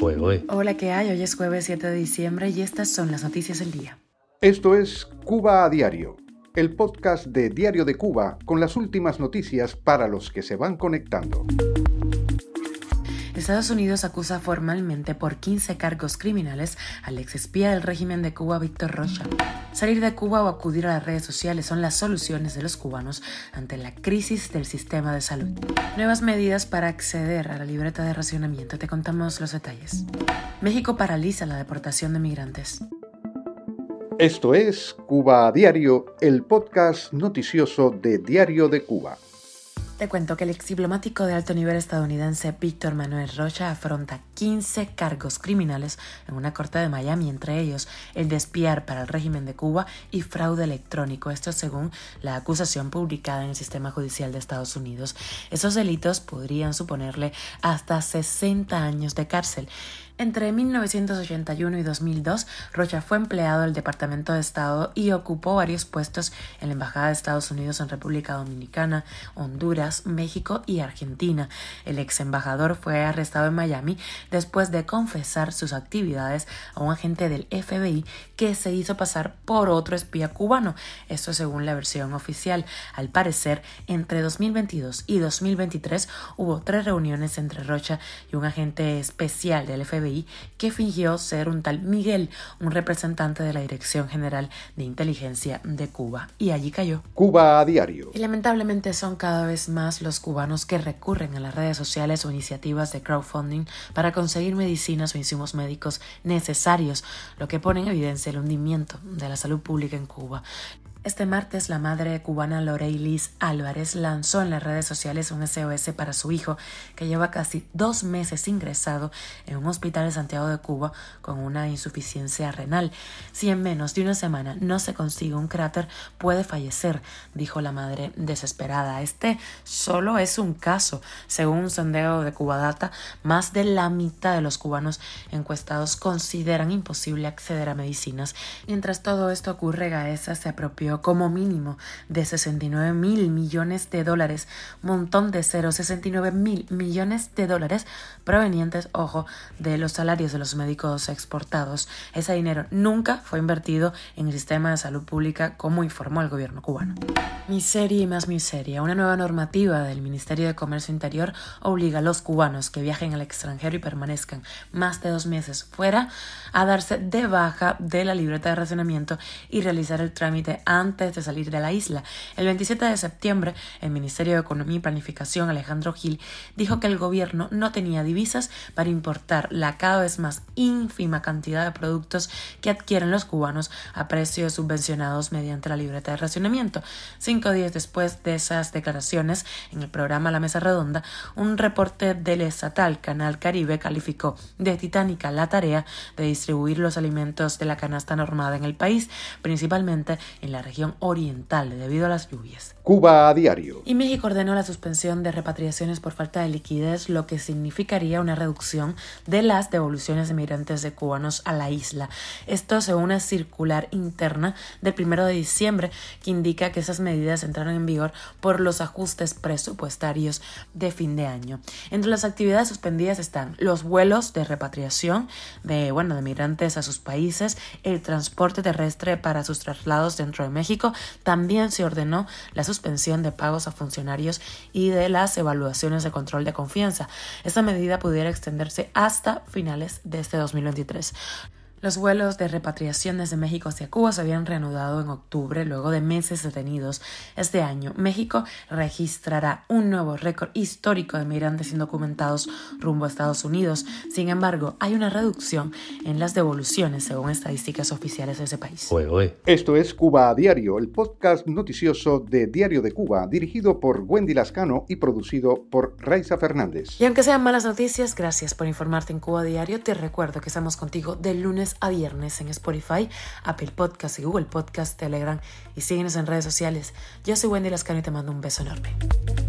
Hola, ¿qué hay? Hoy es jueves 7 de diciembre y estas son las noticias del día. Esto es Cuba a Diario, el podcast de Diario de Cuba con las últimas noticias para los que se van conectando. Estados Unidos acusa formalmente por 15 cargos criminales al exespía del régimen de Cuba, Víctor Rocha. Salir de Cuba o acudir a las redes sociales son las soluciones de los cubanos ante la crisis del sistema de salud. Nuevas medidas para acceder a la libreta de racionamiento. Te contamos los detalles. México paraliza la deportación de migrantes. Esto es Cuba a Diario, el podcast noticioso de Diario de Cuba. Te cuento que el ex diplomático de alto nivel estadounidense Víctor Manuel Rocha afronta 15 cargos criminales en una corte de Miami, entre ellos el de espiar para el régimen de Cuba y fraude electrónico. Esto según la acusación publicada en el sistema judicial de Estados Unidos. Esos delitos podrían suponerle hasta 60 años de cárcel. Entre 1981 y 2002, Rocha fue empleado del Departamento de Estado y ocupó varios puestos en la Embajada de Estados Unidos en República Dominicana, Honduras, México y Argentina. El ex embajador fue arrestado en Miami después de confesar sus actividades a un agente del FBI que se hizo pasar por otro espía cubano. Esto según la versión oficial. Al parecer, entre 2022 y 2023 hubo tres reuniones entre Rocha y un agente especial del FBI que fingió ser un tal Miguel, un representante de la Dirección General de Inteligencia de Cuba, y allí cayó. Cuba a diario. Y lamentablemente son cada vez más los cubanos que recurren a las redes sociales o iniciativas de crowdfunding para conseguir medicinas o insumos médicos necesarios, lo que pone en evidencia el hundimiento de la salud pública en Cuba. Este martes, la madre cubana Liz Álvarez lanzó en las redes sociales un SOS para su hijo, que lleva casi dos meses ingresado en un hospital de Santiago de Cuba con una insuficiencia renal. Si en menos de una semana no se consigue un cráter, puede fallecer, dijo la madre desesperada. Este solo es un caso. Según un sondeo de Cubadata, más de la mitad de los cubanos encuestados consideran imposible acceder a medicinas. Mientras todo esto ocurre, Gaesa se apropió como mínimo de 69 mil millones de dólares, montón de cero, 69 mil millones de dólares provenientes, ojo, de los salarios de los médicos exportados. Ese dinero nunca fue invertido en el sistema de salud pública como informó el gobierno cubano. Miseria y más miseria. Una nueva normativa del Ministerio de Comercio Interior obliga a los cubanos que viajen al extranjero y permanezcan más de dos meses fuera a darse de baja de la libreta de racionamiento y realizar el trámite antes de salir de la isla. El 27 de septiembre, el Ministerio de Economía y Planificación, Alejandro Gil, dijo que el gobierno no tenía divisas para importar la cada vez más ínfima cantidad de productos que adquieren los cubanos a precios subvencionados mediante la libreta de racionamiento. Cinco días después de esas declaraciones, en el programa La Mesa Redonda, un reporte del estatal Canal Caribe calificó de titánica la tarea de distribuir los alimentos de la canasta normada en el país, principalmente en la región oriental debido a las lluvias. Cuba a diario. Y México ordenó la suspensión de repatriaciones por falta de liquidez, lo que significaría una reducción de las devoluciones de migrantes de cubanos a la isla. Esto según una circular interna del primero de diciembre que indica que esas medidas entraron en vigor por los ajustes presupuestarios de fin de año. Entre las actividades suspendidas están los vuelos de repatriación de bueno de migrantes a sus países, el transporte terrestre para sus traslados dentro de México, también se ordenó la suspensión de pagos a funcionarios y de las evaluaciones de control de confianza. Esta medida pudiera extenderse hasta finales de este 2023. Los vuelos de repatriación desde México hacia Cuba se habían reanudado en octubre luego de meses detenidos. Este año, México registrará un nuevo récord histórico de migrantes indocumentados rumbo a Estados Unidos. Sin embargo, hay una reducción en las devoluciones según estadísticas oficiales de ese país. Esto es Cuba a Diario, el podcast noticioso de Diario de Cuba, dirigido por Wendy Lascano y producido por Raiza Fernández. Y aunque sean malas noticias, gracias por informarte en Cuba a Diario. Te recuerdo que estamos contigo de a viernes en Spotify, Apple Podcast y Google Podcast, Telegram y síguenos en redes sociales. Yo soy Wendy Lascano y te mando un beso enorme.